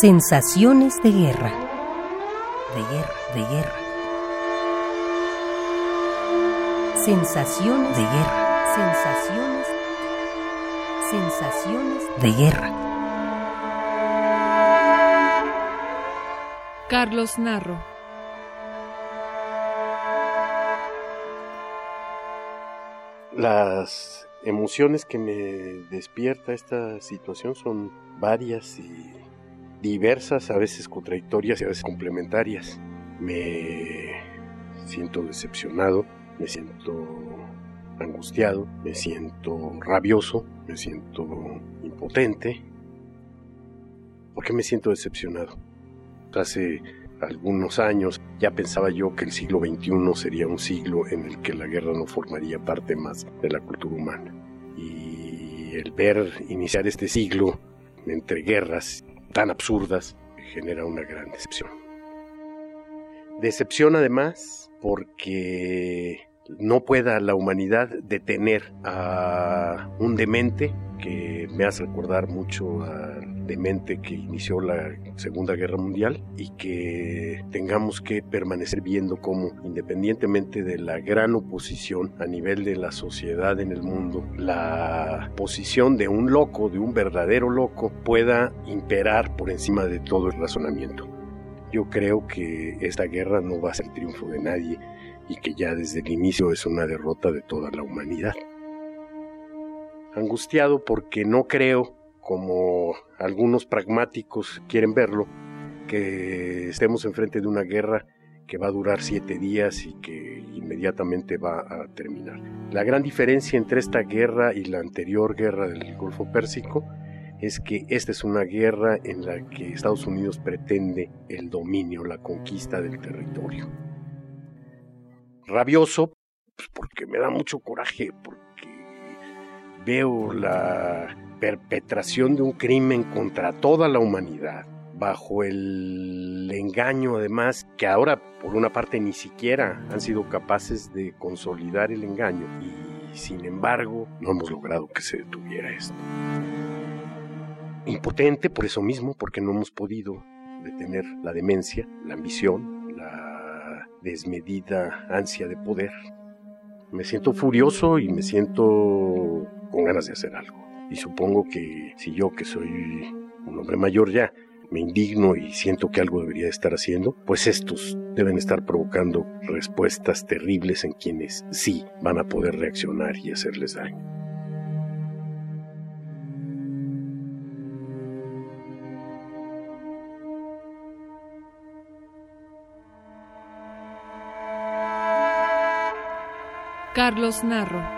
Sensaciones de guerra. De guerra, de guerra. Sensaciones de guerra. Sensaciones. Sensaciones de guerra. Carlos Narro. Las emociones que me despierta esta situación son varias y diversas, a veces contradictorias y a veces complementarias. Me siento decepcionado, me siento angustiado, me siento rabioso, me siento impotente. ¿Por qué me siento decepcionado? Hace algunos años ya pensaba yo que el siglo XXI sería un siglo en el que la guerra no formaría parte más de la cultura humana. Y el ver iniciar este siglo entre guerras tan absurdas genera una gran decepción. Decepción además porque no pueda la humanidad detener a un demente que me hace recordar mucho al demente que inició la Segunda Guerra Mundial y que tengamos que permanecer viendo cómo, independientemente de la gran oposición a nivel de la sociedad en el mundo, la posición de un loco, de un verdadero loco, pueda imperar por encima de todo el razonamiento. Yo creo que esta guerra no va a ser triunfo de nadie y que ya desde el inicio es una derrota de toda la humanidad. Angustiado porque no creo, como algunos pragmáticos quieren verlo, que estemos enfrente de una guerra que va a durar siete días y que inmediatamente va a terminar. La gran diferencia entre esta guerra y la anterior guerra del Golfo Pérsico es que esta es una guerra en la que Estados Unidos pretende el dominio, la conquista del territorio rabioso, pues porque me da mucho coraje, veo la perpetración de un crimen contra toda la humanidad, bajo el engaño además, que ahora por una parte ni siquiera han sido capaces de consolidar el engaño y sin embargo no hemos logrado que se detuviera esto. Impotente por eso mismo, porque no hemos podido detener la demencia, la ambición, la desmedida ansia de poder. Me siento furioso y me siento con ganas de hacer algo. Y supongo que si yo, que soy un hombre mayor ya, me indigno y siento que algo debería estar haciendo, pues estos deben estar provocando respuestas terribles en quienes sí van a poder reaccionar y hacerles daño. Carlos Narro.